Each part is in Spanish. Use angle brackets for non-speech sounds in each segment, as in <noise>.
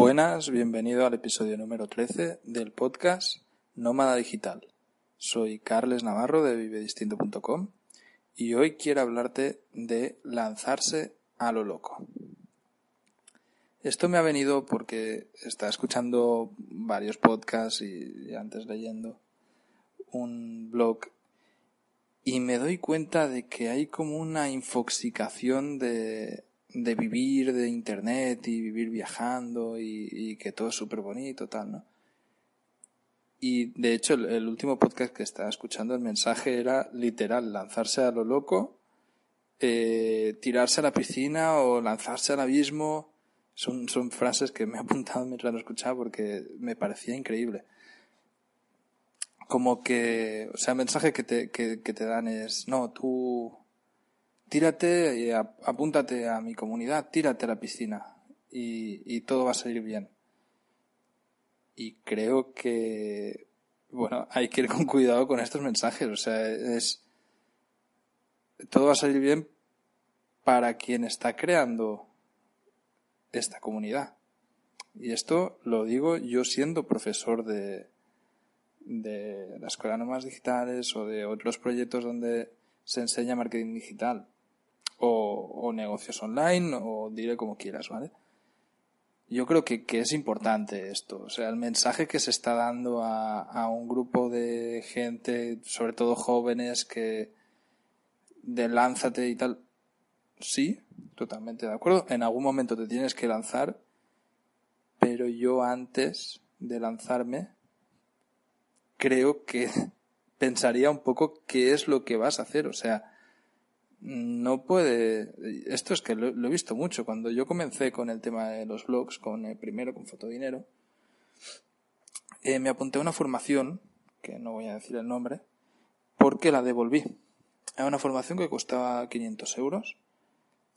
Buenas, bienvenido al episodio número 13 del podcast Nómada Digital. Soy Carles Navarro de vivedistinto.com y hoy quiero hablarte de lanzarse a lo loco. Esto me ha venido porque estaba escuchando varios podcasts y, antes leyendo un blog y me doy cuenta de que hay como una infoxicación de, de vivir de internet y vivir viajando y, y que todo es súper bonito, tal, ¿no? Y de hecho, el, último podcast que estaba escuchando, el mensaje era literal, lanzarse a lo loco, eh, tirarse a la piscina o lanzarse al abismo. Son, son frases que me he apuntado mientras lo escuchaba porque me parecía increíble. Como que, o sea, el mensaje que te, que, que te dan es, no, tú tírate y apúntate a mi comunidad, tírate a la piscina y, y todo va a salir bien y creo que, bueno, hay que ir con <laughs> cuidado con estos mensajes. O sea, es, todo va a salir bien para quien está creando esta comunidad. Y esto lo digo yo siendo profesor de, de la Escuela Nómadas Digitales o de otros proyectos donde se enseña marketing digital o, o negocios online o diré como quieras, ¿vale? yo creo que, que, es importante esto. O sea, el mensaje que se está dando a, a, un grupo de gente, sobre todo jóvenes, que de lánzate y tal. Sí, totalmente de acuerdo. En algún momento te tienes que lanzar, pero yo antes de lanzarme, creo que <laughs> pensaría un poco qué es lo que vas a hacer. O sea, no puede. Esto es que lo, he visto mucho. Cuando yo comencé con el tema de los blogs, con el primero, con Fotodinero, eh, me apunté a una formación, que no voy a decir el nombre, porque la devolví. Era una formación que costaba 500 euros.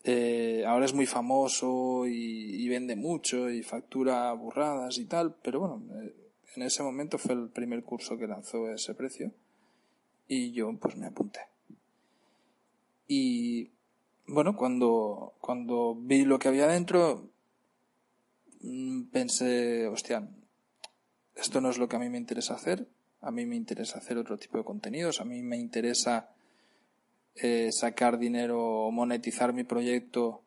Eh, ahora es muy famoso y, vende mucho y factura burradas y tal, pero bueno, eh, en ese momento fue el primer curso que lanzó ese precio y yo pues me apunté. Y bueno, cuando, cuando vi lo que había dentro, mm, pensé, hostia, esto no es lo que a mí me interesa hacer. A mí me interesa hacer otro tipo de contenidos. A mí me interesa eh, sacar dinero o monetizar mi proyecto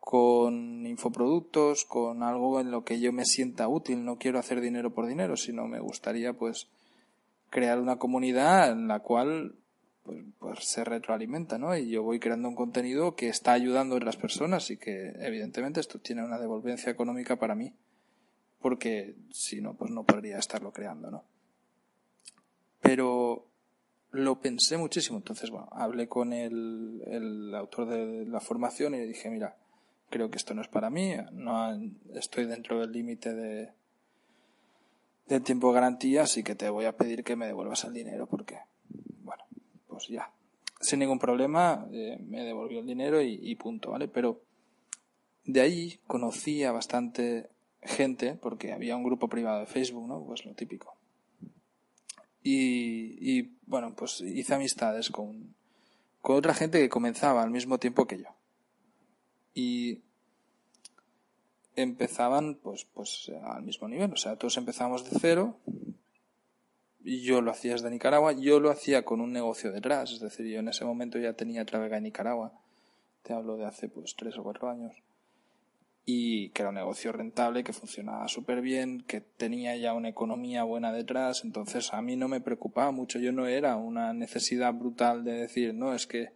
con infoproductos, con algo en lo que yo me sienta útil. No quiero hacer dinero por dinero, sino me gustaría pues crear una comunidad en la cual pues, pues, se retroalimenta, ¿no? Y yo voy creando un contenido que está ayudando a otras personas y que evidentemente esto tiene una devolvencia económica para mí, porque si no, pues no podría estarlo creando, ¿no? Pero lo pensé muchísimo, entonces, bueno, hablé con el, el autor de la formación y le dije, mira, creo que esto no es para mí, no estoy dentro del límite de, del tiempo de garantía, así que te voy a pedir que me devuelvas el dinero porque ya, sin ningún problema, eh, me devolvió el dinero y, punto, ¿vale? Pero de ahí conocí a bastante gente, porque había un grupo privado de Facebook, ¿no? Pues lo típico. Y, y bueno, pues hice amistades con, con otra gente que comenzaba al mismo tiempo que yo. Y empezaban pues pues al mismo nivel, o sea, todos empezamos de cero, yo lo hacía desde Nicaragua, yo lo hacía con un negocio detrás, es decir, yo en ese momento ya tenía Travega en Nicaragua, te hablo de hace pues tres o cuatro años, y que era un negocio rentable, que funcionaba súper bien, que tenía ya una economía buena detrás, entonces a mí no me preocupaba mucho, yo no era una necesidad brutal de decir, no, es que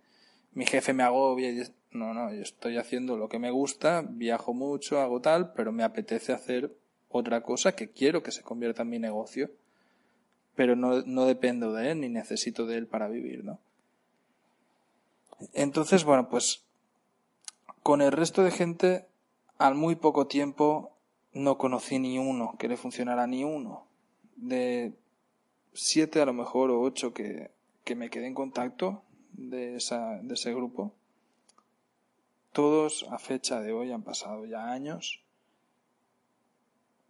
mi jefe me agobia, y no, no, yo estoy haciendo lo que me gusta, viajo mucho, hago tal, pero me apetece hacer otra cosa que quiero que se convierta en mi negocio pero no, no dependo de él ni necesito de él para vivir, ¿no? Entonces, bueno, pues con el resto de gente, al muy poco tiempo, no conocí ni uno que le funcionara ni uno. De siete a lo mejor o ocho que, que me quedé en contacto de, esa, de ese grupo, todos a fecha de hoy han pasado ya años,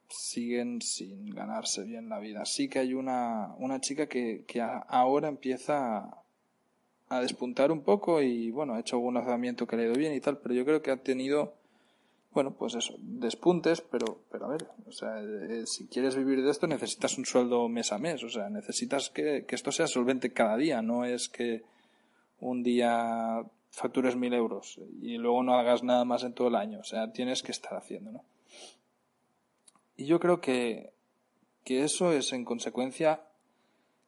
siguen sin ganarse bien la vida. Sí que hay una, una chica que, que ahora empieza a, despuntar un poco y bueno, ha hecho algún lanzamiento que le ha ido bien y tal, pero yo creo que ha tenido bueno, pues eso, despuntes, pero, pero a ver, o sea, eh, si quieres vivir de esto necesitas un sueldo mes a mes, o sea, necesitas que, que esto sea solvente cada día, no es que un día factures mil euros y luego no hagas nada más en todo el año, o sea, tienes que estar haciendo, ¿no? Y yo creo que, que eso es en consecuencia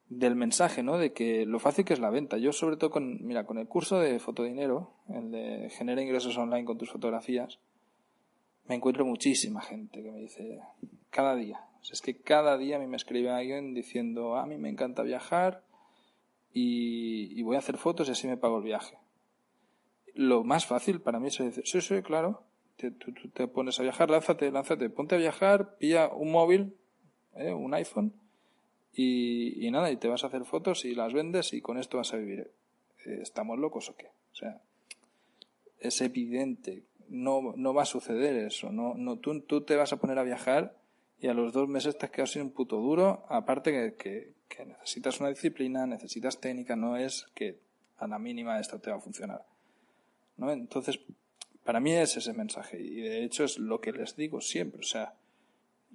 del mensaje, ¿no? De que lo fácil que es la venta. Yo sobre todo con, mira, con el curso de fotodinero, el de genera ingresos online con tus fotografías, me encuentro muchísima gente que me dice, cada día, es que cada día a mí me escribe alguien diciendo, a mí me encanta viajar y, voy a hacer fotos y así me pago el viaje. Lo más fácil para mí es decir, sí, sí, claro, te, tú, te pones a viajar, lánzate, lánzate, ponte a viajar, pilla un móvil, eh, un iPhone, y, y, nada, y te vas a hacer fotos y las vendes y con esto vas a vivir. Eh, ¿Estamos locos o qué? O sea, es evidente no, no va a suceder eso. No, no, tú, tú te vas a poner a viajar y a los dos meses te has quedado sin un puto duro, aparte que, que, necesitas una disciplina, necesitas técnica, no es que a la mínima esto te va a funcionar. ¿no? Entonces, para mí es ese mensaje y de hecho es lo que les digo siempre. O sea,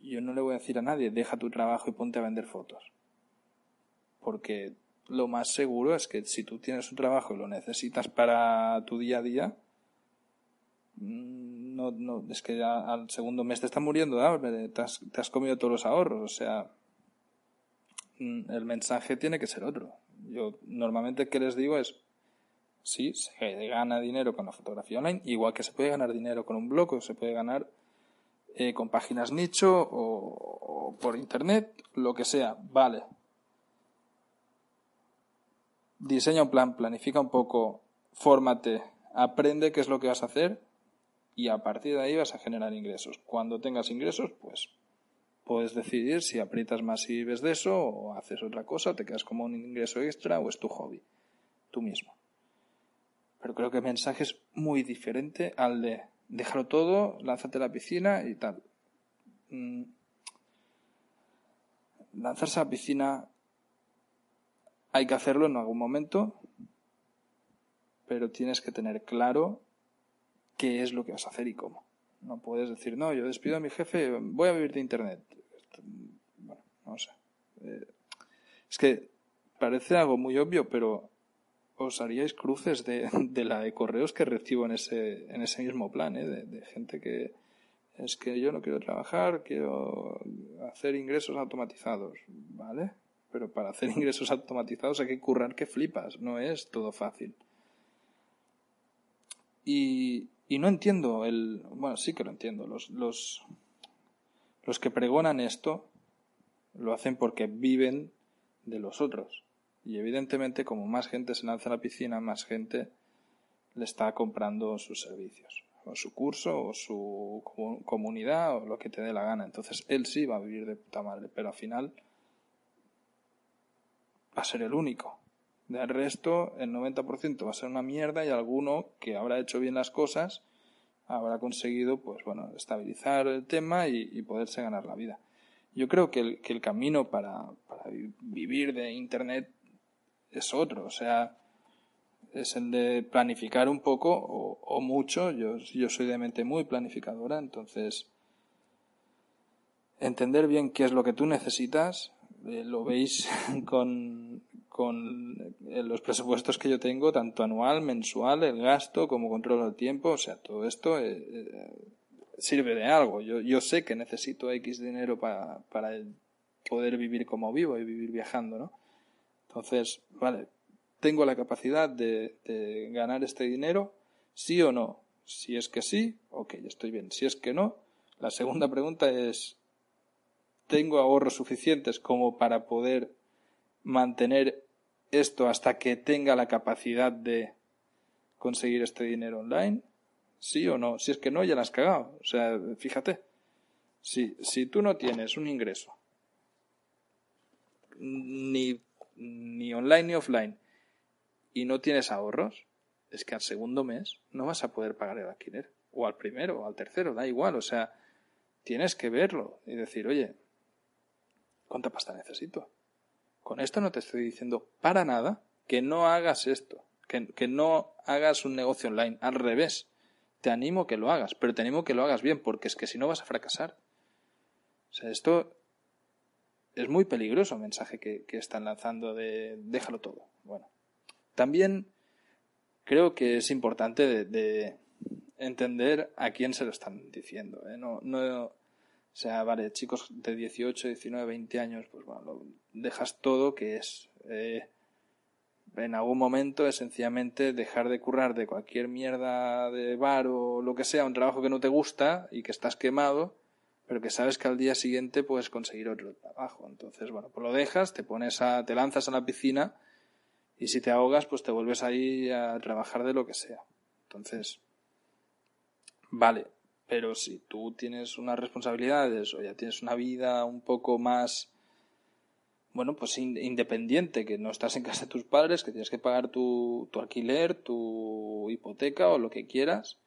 yo no le voy a decir a nadie, deja tu trabajo y ponte a vender fotos. Porque lo más seguro es que si tú tienes un trabajo y lo necesitas para tu día a día, Mm, no, no, es que ya al segundo mes te está muriendo te, has, te has comido todos los ahorros, o sea, mm, el mensaje tiene que ser otro. Yo normalmente que les digo es, sí, se gana dinero con la fotografía online, igual que se puede ganar dinero con un blog o se puede ganar eh, con páginas nicho o, por internet, lo que sea, vale. Diseña un plan, planifica un poco, fórmate, aprende qué es lo que vas a hacer y a partir de ahí vas a generar ingresos. Cuando tengas ingresos, pues puedes decidir si aprietas más y ves de eso o haces otra cosa, te quedas como un ingreso extra o es tu hobby, tú mismo. Pero creo que el mensaje es muy diferente al de déjalo todo, lánzate a la piscina y tal. Mm. Lanzarse a la piscina hay que hacerlo en algún momento, pero tienes que tener claro qué es lo que vas a hacer y cómo. No puedes decir, no, yo despido a mi jefe, voy a vivir de Internet. Bueno, no sé. Eh, es que parece algo muy obvio, pero os haríais cruces de, de, la de correos que recibo en ese, en ese mismo plan, ¿eh? de, gente que es que yo no quiero trabajar, quiero hacer ingresos automatizados, ¿vale? Pero para hacer <laughs> ingresos automatizados hay que currar que flipas, no es todo fácil. Y, y no entiendo el. Bueno, sí que lo entiendo. Los, los, los que pregonan esto lo hacen porque viven de los otros. Y evidentemente, como más gente se lanza a la piscina, más gente le está comprando sus servicios, o su curso, o su comunidad, o lo que te dé la gana. Entonces, él sí va a vivir de puta madre, pero al final va a ser el único. Del resto, el 90% va a ser una mierda y alguno que habrá hecho bien las cosas habrá conseguido, pues bueno, estabilizar el tema y, poderse ganar la vida. Yo creo que el, que el camino para, para, vivir de Internet es otro, o sea, es el de planificar un poco o, mucho. Yo, yo soy de mente muy planificadora, entonces entender bien qué es lo que tú necesitas, eh, lo veis <laughs> con, con eh, los presupuestos que yo tengo, tanto anual, mensual, el gasto, como controlo el tiempo, o sea, todo esto eh, sirve de algo. Yo, yo sé que necesito X dinero para, para poder vivir como vivo y vivir viajando, ¿no? Entonces, vale, ¿tengo la capacidad de, ganar este dinero? ¿Sí o no? Si es que sí, ok, estoy bien. Si es que no, la segunda pregunta es, ¿tengo ahorros suficientes como para poder mantener esto hasta que tenga la capacidad de conseguir este dinero online. ¿Sí o no? Si es que no, ya la has cagado. O sea, fíjate. Si, si tú no tienes un ingreso, ni, ni online ni offline, y no tienes ahorros, es que al segundo mes no vas a poder pagar el alquiler. O al primero, o al tercero, da igual. O sea, tienes que verlo y decir, oye, ¿cuánta pasta necesito? Con esto no te estoy diciendo para nada que no hagas esto, que, que no hagas un negocio online. Al revés, te animo que lo hagas, pero te animo que lo hagas bien, porque es que si no vas a fracasar. O sea, esto es muy peligroso el mensaje que, que están lanzando de déjalo todo. Bueno, también creo que es importante de, entender a quién se lo están diciendo. ¿eh? No, no, o sea, vale, chicos de 18, 19, 20 años, pues bueno, dejas todo que es eh, en algún momento es sencillamente dejar de currar de cualquier mierda de bar o lo que sea, un trabajo que no te gusta y que estás quemado, pero que sabes que al día siguiente puedes conseguir otro trabajo. Entonces, bueno, pues lo dejas, te pones a, te lanzas a la piscina y si te ahogas, pues te vuelves ahí a trabajar de lo que sea. Entonces, vale, pero si tú tienes unas responsabilidades o ya tienes una vida un poco más, bueno, pues independiente, que no estás en casa de tus padres, que tienes que pagar tu, tu alquiler, tu hipoteca o lo que quieras,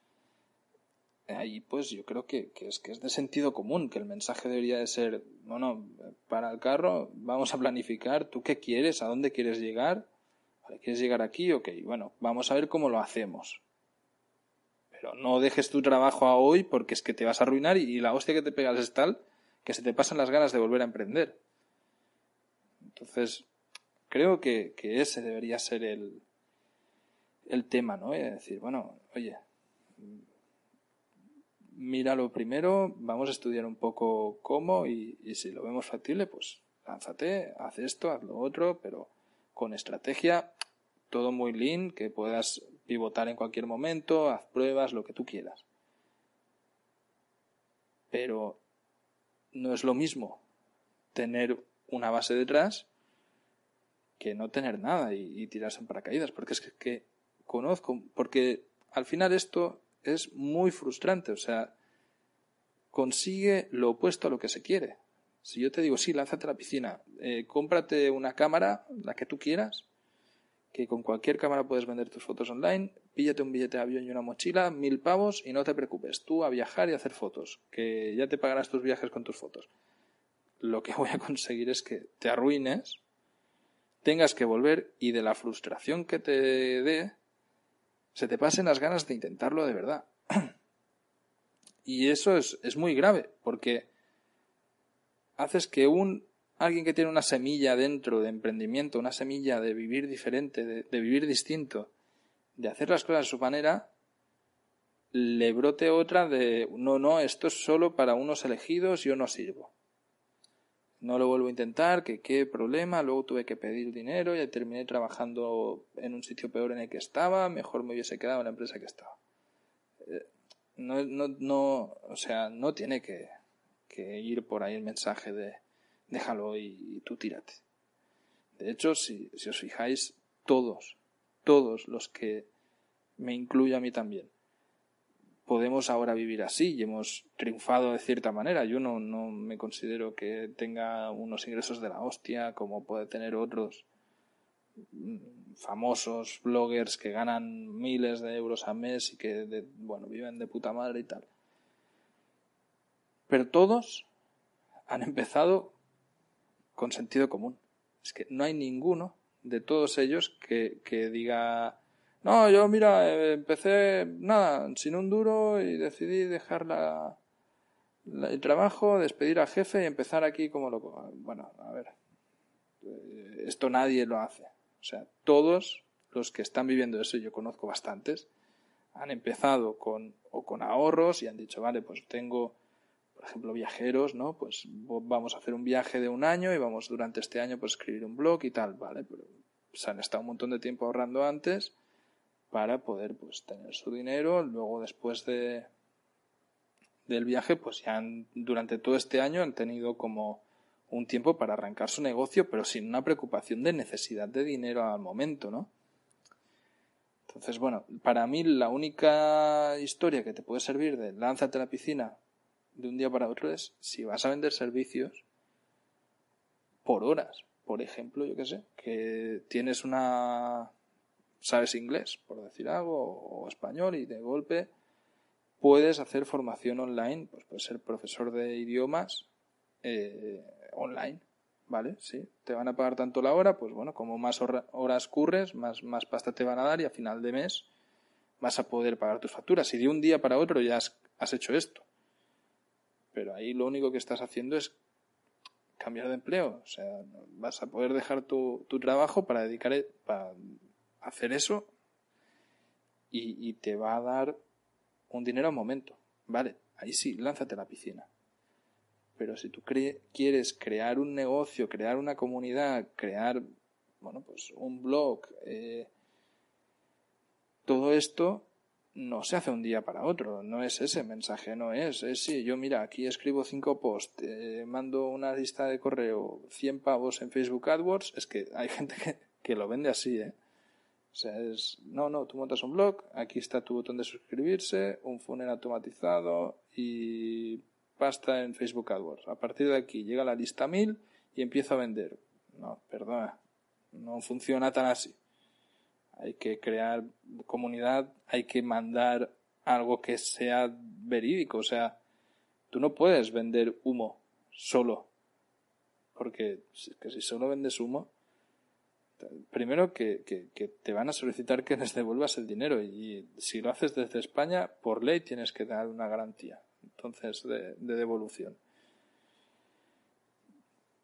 ahí pues yo creo que, que, es que es de sentido común, que el mensaje debería de ser, bueno, para el carro vamos a planificar, tú qué quieres, a dónde quieres llegar, ¿Quieres llegar aquí? Ok, bueno, vamos a ver cómo lo hacemos. Pero no dejes tu trabajo a hoy porque es que te vas a arruinar y, la hostia que te pegas es tal que se te pasan las ganas de volver a emprender. Entonces, creo que, ese debería ser el, el tema, ¿no? Es decir, bueno, oye, míralo primero, vamos a estudiar un poco cómo y, si lo vemos factible, pues lánzate, haz esto, haz lo otro, pero con estrategia, todo muy lean, que puedas pivotar en cualquier momento, haz pruebas, lo que tú quieras. Pero no es lo mismo tener una base detrás que no tener nada y, tirarse en paracaídas, porque es que, que conozco, porque al final esto es muy frustrante, o sea, consigue lo opuesto a lo que se quiere. Si yo te digo, sí, lánzate a la piscina, eh, cómprate una cámara, la que tú quieras, que con cualquier cámara puedes vender tus fotos online, píllate un billete de avión y una mochila, mil pavos y no te preocupes, tú a viajar y a hacer fotos, que ya te pagarás tus viajes con tus fotos. Lo que voy a conseguir es que te arruines, tengas que volver y de la frustración que te dé, se te pasen las ganas de intentarlo de verdad. <clears throat> y eso es, es muy grave, porque haces que un alguien que tiene una semilla dentro de emprendimiento, una semilla de vivir diferente, de, vivir distinto, de hacer las cosas a su manera, le brote otra de no, no, esto es solo para unos elegidos, yo no sirvo. No lo vuelvo a intentar, que qué problema, luego tuve que pedir dinero y terminé trabajando en un sitio peor en el que estaba, mejor me hubiese quedado en la empresa que estaba. Eh, no, no, no, o sea, no tiene que, que ir por ahí el mensaje de déjalo y, tú tírate. De hecho, si, si os fijáis, todos, todos los que me incluyo a mí también, podemos ahora vivir así y hemos triunfado de cierta manera. Yo no, no me considero que tenga unos ingresos de la hostia como puede tener otros mm, famosos bloggers que ganan miles de euros al mes y que bueno viven de puta madre y tal pero todos han empezado con sentido común. Es que no hay ninguno de todos ellos que, que diga, no, yo mira, eh, empecé nada, sin un duro y decidí dejar la, el trabajo, despedir al jefe y empezar aquí como loco. Bueno, a ver, eh, esto nadie lo hace. O sea, todos los que están viviendo eso, yo conozco bastantes, han empezado con, o con ahorros y han dicho, vale, pues tengo por ejemplo, viajeros, ¿no? Pues vamos a hacer un viaje de un año y vamos durante este año pues escribir un blog y tal, ¿vale? Pero se han estado un montón de tiempo ahorrando antes para poder pues tener su dinero, luego después de del viaje pues ya han, durante todo este año han tenido como un tiempo para arrancar su negocio, pero sin una preocupación de necesidad de dinero al momento, ¿no? Entonces, bueno, para mí la única historia que te puede servir de lánzate a la piscina de un día para otro es si vas a vender servicios por horas. Por ejemplo, yo qué sé, que tienes una... sabes inglés, por decir algo, o español, y de golpe puedes hacer formación online, pues puedes ser profesor de idiomas eh, online, ¿vale? Sí, te van a pagar tanto la hora, pues bueno, como más horas curres, más, más pasta te van a dar y a final de mes vas a poder pagar tus facturas. Y de un día para otro ya has hecho esto. Pero ahí lo único que estás haciendo es cambiar de empleo. O sea, vas a poder dejar tu, tu trabajo para dedicar, para hacer eso y, te va a dar un dinero al momento. Vale, ahí sí, lánzate a la piscina. Pero si tú quieres crear un negocio, crear una comunidad, crear, bueno, pues un blog, eh, todo esto no se hace un día para otro, no es ese mensaje, no es, es si yo mira, aquí escribo cinco posts, mando una lista de correo, 100 pavos en Facebook AdWords, es que hay gente que, lo vende así, ¿eh? O sea, es, no, no, tú montas un blog, aquí está tu botón de suscribirse, un funnel automatizado y pasta en Facebook AdWords. A partir de aquí llega la lista 1000 y empiezo a vender. No, perdona, no funciona tan así hay que crear comunidad, hay que mandar algo que sea verídico, o sea, tú no puedes vender humo solo, porque que si solo vendes humo, primero que, que, te van a solicitar que les devuelvas el dinero y si lo haces desde España, por ley tienes que dar una garantía, entonces, de, de devolución.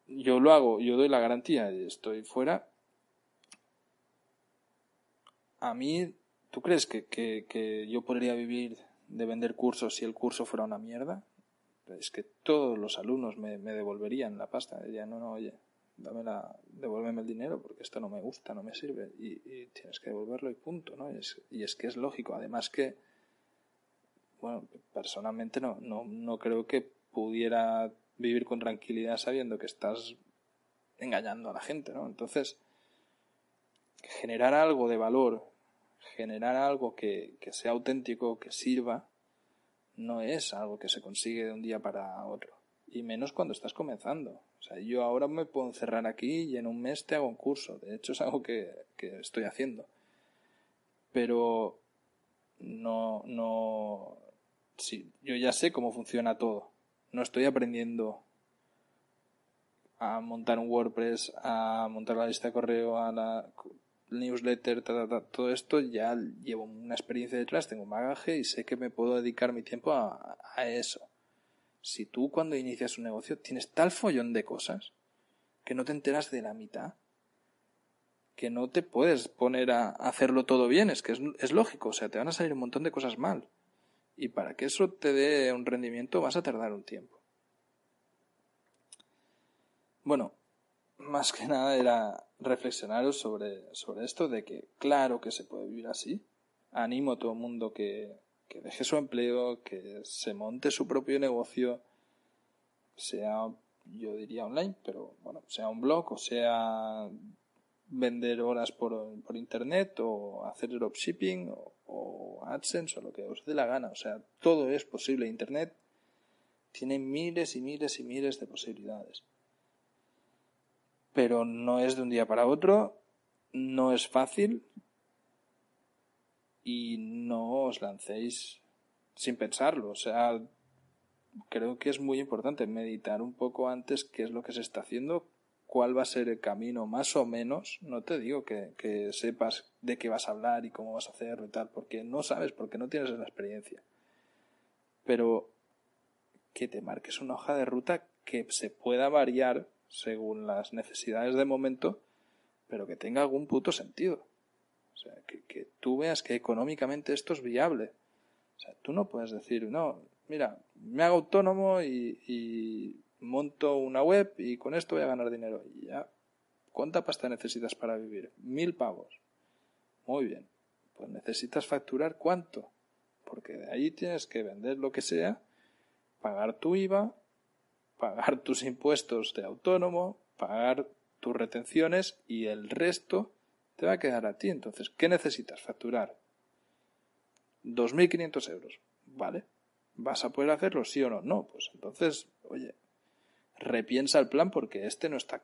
Yo lo hago, yo doy la garantía y estoy fuera, a mí, ¿tú crees que, que, yo podría vivir de vender cursos si el curso fuera una mierda? Es que todos los alumnos me, devolverían la pasta. Dirían, no, no, oye, dame la, devuélveme el dinero porque esto no me gusta, no me sirve. Y, tienes que devolverlo y punto, ¿no? Y es, y es que es lógico. Además que, bueno, personalmente no, no, no creo que pudiera vivir con tranquilidad sabiendo que estás engañando a la gente, ¿no? Entonces, generar algo de valor generar algo que, sea auténtico, que sirva, no es algo que se consigue de un día para otro. Y menos cuando estás comenzando. O sea, yo ahora me puedo encerrar aquí y en un mes te hago un curso. De hecho, es algo que, que estoy haciendo. Pero no, no, sí, yo ya sé cómo funciona todo. No estoy aprendiendo a montar un WordPress, a montar la lista de correo, a la, newsletter, todo esto, ya llevo una experiencia detrás, tengo un bagaje y sé que me puedo dedicar mi tiempo a, eso. Si tú cuando inicias un negocio tienes tal follón de cosas que no te enteras de la mitad, que no te puedes poner a hacerlo todo bien, es que es, lógico, o sea, te van a salir un montón de cosas mal. Y para que eso te dé un rendimiento vas a tardar un tiempo. Bueno, más que nada era reflexionaros sobre, sobre esto de que claro que se puede vivir así. Animo a todo el mundo que, que deje su empleo, que se monte su propio negocio, sea, yo diría online, pero bueno, sea un blog o sea vender horas por, por internet o hacer dropshipping o, o AdSense o lo que os dé la gana. O sea, todo es posible. Internet tiene miles y miles y miles de posibilidades pero no es de un día para otro, no es fácil y no os lancéis sin pensarlo. O sea, creo que es muy importante meditar un poco antes qué es lo que se está haciendo, cuál va a ser el camino, más o menos. No te digo que, que sepas de qué vas a hablar y cómo vas a hacerlo y tal, porque no sabes, porque no tienes la experiencia. Pero que te marques una hoja de ruta que se pueda variar según las necesidades de momento, pero que tenga algún puto sentido. Sea, que, que tú veas que económicamente esto es viable. O sea, tú no puedes decir, no, mira, me hago autónomo y, y monto una web y con esto voy a ganar dinero. Y ya, ¿cuánta pasta necesitas para vivir? Mil pavos. Muy bien. Pues necesitas facturar cuánto. Porque de ahí tienes que vender lo que sea, pagar tu IVA, pagar tus impuestos de autónomo, pagar tus retenciones y el resto te va a quedar a ti. Entonces, ¿qué necesitas? Facturar. 2.500 euros. ¿Vale? ¿Vas a poder hacerlo, sí o no? No, pues entonces, oye, repiensa el plan porque este no está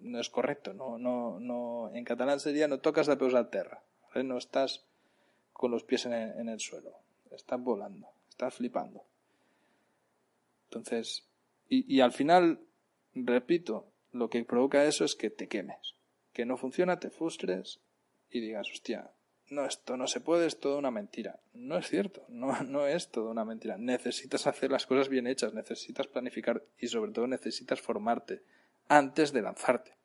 no es correcto. No, no, no, en catalán sería no tocas de peus a terra. No estás con los pies en el, suelo. Estás volando. Estás flipando. Entonces, y al final, repito, lo que provoca eso es que te quemes. Que no funciona, te frustres y digas, hostia, no, esto no se puede, es toda una mentira. No es cierto, no, no es toda una mentira. Necesitas hacer las cosas bien hechas, necesitas planificar y sobre todo necesitas formarte antes de lanzarte.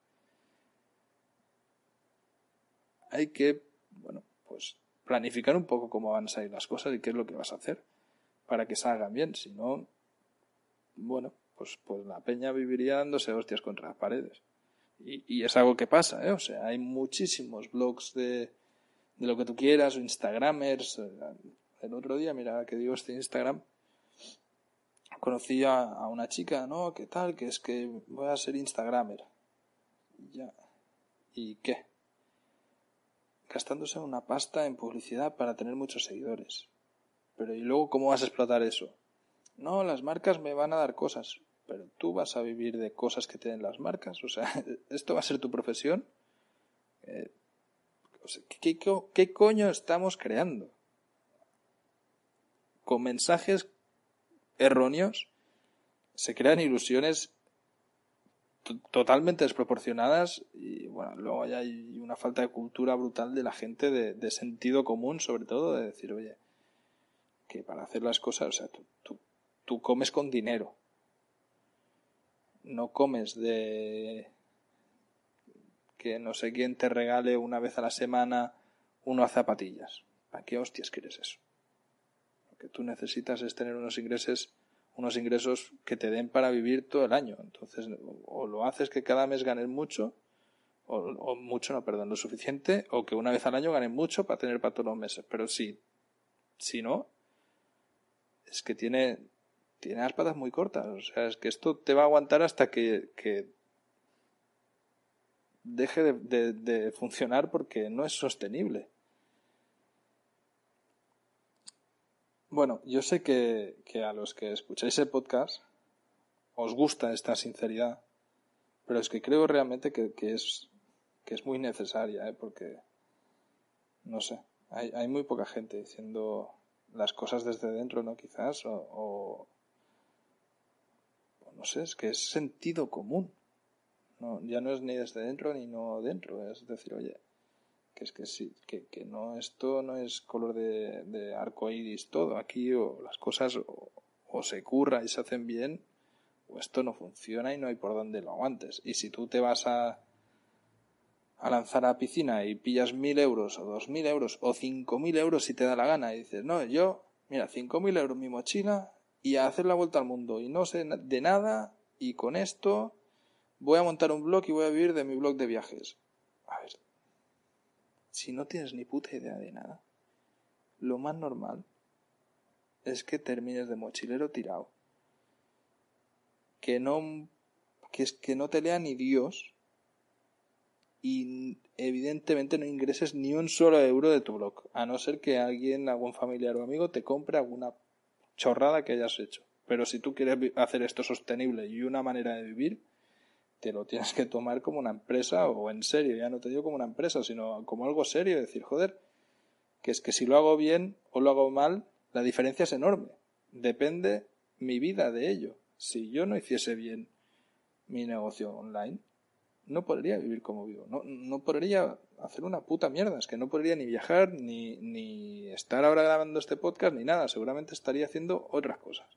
Hay que, bueno, pues planificar un poco cómo van a salir las cosas y qué es lo que vas a hacer para que salgan bien. Si no, bueno, pues, pues la peña viviría dándose hostias contra las paredes. Y, y es algo que pasa, ¿eh? O sea, hay muchísimos blogs de, de lo que tú quieras, o Instagramers. El otro día, mira, que digo este Instagram, conocí a, una chica, ¿no? ¿Qué tal? Que es que voy a ser Instagramer. Ya. ¿Y qué? Gastándose una pasta en publicidad para tener muchos seguidores. Pero ¿y luego cómo vas a explotar eso? No, las marcas me van a dar cosas. Pero tú vas a vivir de cosas que te den las marcas. O sea, <laughs> ¿esto va a ser tu profesión? Eh, ¿qué, qué coño estamos creando? Con mensajes erróneos, se crean ilusiones totalmente desproporcionadas y bueno, luego hay una falta de cultura brutal de la gente, de, sentido común sobre todo, de decir, oye, que para hacer las cosas, o sea, tú, tú comes con dinero, no comes de que no sé quién te regale una vez a la semana unas zapatillas. ¿Para qué hostias quieres eso? que tú necesitas es tener unos ingresos, unos ingresos que te den para vivir todo el año. Entonces, o lo haces que cada mes ganes mucho, o, mucho, no, perdón, lo suficiente, o que una vez al año ganes mucho para tener para todos los meses. Pero si, si no, es que tiene, tiene las patas muy cortas. O sea, es que esto te va a aguantar hasta que, que deje de, funcionar porque no es sostenible. Bueno, yo sé que, a los que escucháis el podcast os gusta esta sinceridad, pero es que creo realmente que, es, que es muy necesaria, ¿eh? porque, no sé, hay, hay muy poca gente diciendo las cosas desde dentro, ¿no? Quizás, o, o, no sé, es que es sentido común. No, ya no es ni desde dentro ni no dentro, es decir, oye, que es que sí, que, que no, esto no es color de, arco iris todo. Aquí o las cosas o, se curra y se hacen bien, o esto no funciona y no hay por dónde lo aguantes. Y si tú te vas a, a lanzar a la piscina y pillas mil euros o dos mil euros o cinco mil euros si te da la gana y dices, no, yo, mira, cinco mil euros mi mochila y a hacer la vuelta al mundo y no sé de nada y con esto voy a montar un blog y voy a vivir de mi blog de viajes. A ver, si no tienes ni puta idea de nada, lo más normal es que termines de mochilero tirado. Que no, que es que no te lea ni Dios y evidentemente no ingreses ni un solo euro de tu blog, a no ser que alguien, algún familiar o amigo te compre alguna chorrada que hayas hecho. Pero si tú quieres hacer esto sostenible y una manera de vivir, te lo tienes que tomar como una empresa o en serio, ya no te digo como una empresa, sino como algo serio, decir, joder, que es que si lo hago bien o lo hago mal, la diferencia es enorme. Depende mi vida de ello. Si yo no hiciese bien mi negocio online, no podría vivir como vivo. No, no podría hacer una puta mierda. Es que no podría ni viajar, ni, ni estar ahora grabando este podcast, ni nada. Seguramente estaría haciendo otras cosas.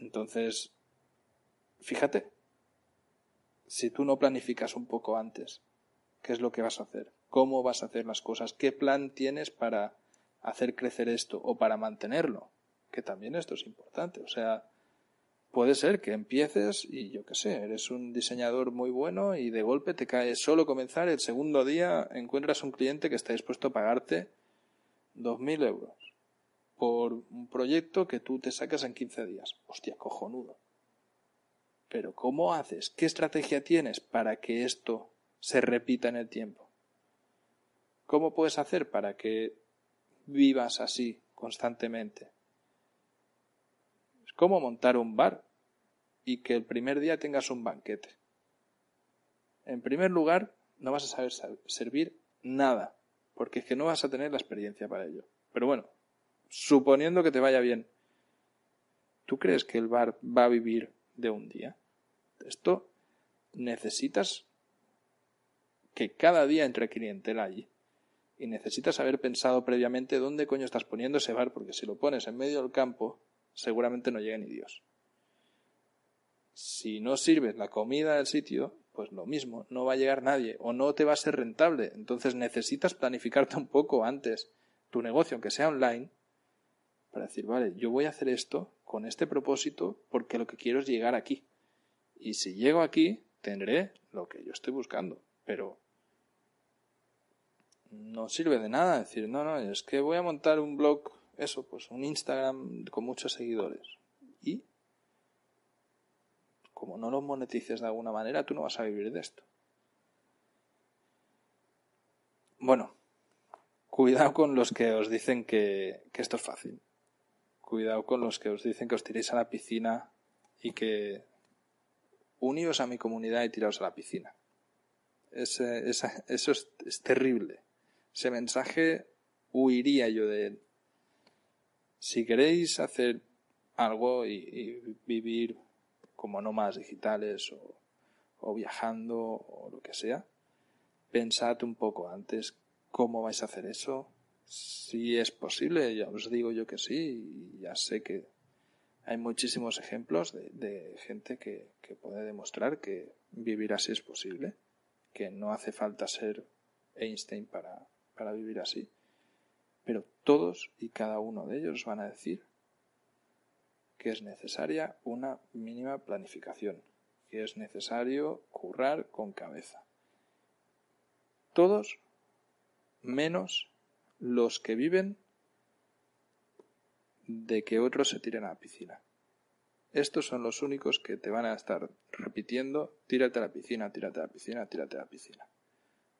Entonces, fíjate, si tú no planificas un poco antes, ¿qué es lo que vas a hacer? ¿Cómo vas a hacer las cosas? ¿Qué plan tienes para hacer crecer esto o para mantenerlo? Que también esto es importante. O sea, puede ser que empieces y yo qué sé, eres un diseñador muy bueno y de golpe te cae solo comenzar, el segundo día encuentras un cliente que está dispuesto a pagarte dos mil euros por un proyecto que tú te sacas en 15 días. Hostia, cojonudo. Pero ¿cómo haces? ¿Qué estrategia tienes para que esto se repita en el tiempo? ¿Cómo puedes hacer para que vivas así constantemente. Es como montar un bar y que el primer día tengas un banquete. En primer lugar, no vas a saber servir nada, porque es que no vas a tener la experiencia para ello. Pero bueno, suponiendo que te vaya bien, ¿tú crees que el bar va a vivir de un día? Esto necesitas que cada día entre clientela allí. Y necesitas haber pensado previamente dónde coño estás poniendo ese bar, porque si lo pones en medio del campo, seguramente no llega ni Dios. Si no sirves la comida del sitio, pues lo mismo, no va a llegar nadie o no te va a ser rentable. Entonces necesitas planificarte <laughs> un poco antes tu negocio, aunque sea online, para decir, vale, yo voy a hacer esto con este propósito porque lo que quiero es llegar aquí. Y si llego aquí, tendré lo que yo estoy buscando. Pero no sirve de nada decir, no, no, es que voy a montar un blog, eso, pues un Instagram con muchos seguidores. ¿Y? como no lo monetices de alguna manera, tú no vas a vivir de esto. Bueno, cuidado con los que os dicen que, esto es fácil. Cuidado con los que os dicen que os tiréis a la piscina y que uníos a mi comunidad y tiraos a la piscina. eso es, terrible. Ese mensaje huiría yo de él. Si queréis hacer algo y vivir como nómadas digitales o, viajando o lo que sea, pensad un poco antes cómo vais a hacer eso. Si es posible, ya os digo yo que sí, y ya sé que hay muchísimos ejemplos de, gente que, puede demostrar que vivir así es posible, que no hace falta ser Einstein para, para vivir así. Pero todos y cada uno de ellos van a decir que es necesaria una mínima planificación, que es necesario currar con cabeza. Todos menos los que viven de que otros se tiren a la piscina. Estos son los únicos que te van a estar repitiendo, tírate a la piscina, tírate a la piscina, tírate a la piscina.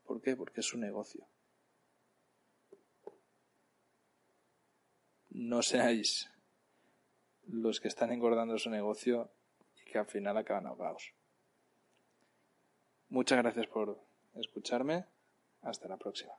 ¿Por qué? Porque es un negocio. No seáis los que están engordando su negocio y que al final acaban ahogados. Muchas gracias por escucharme. Hasta la próxima.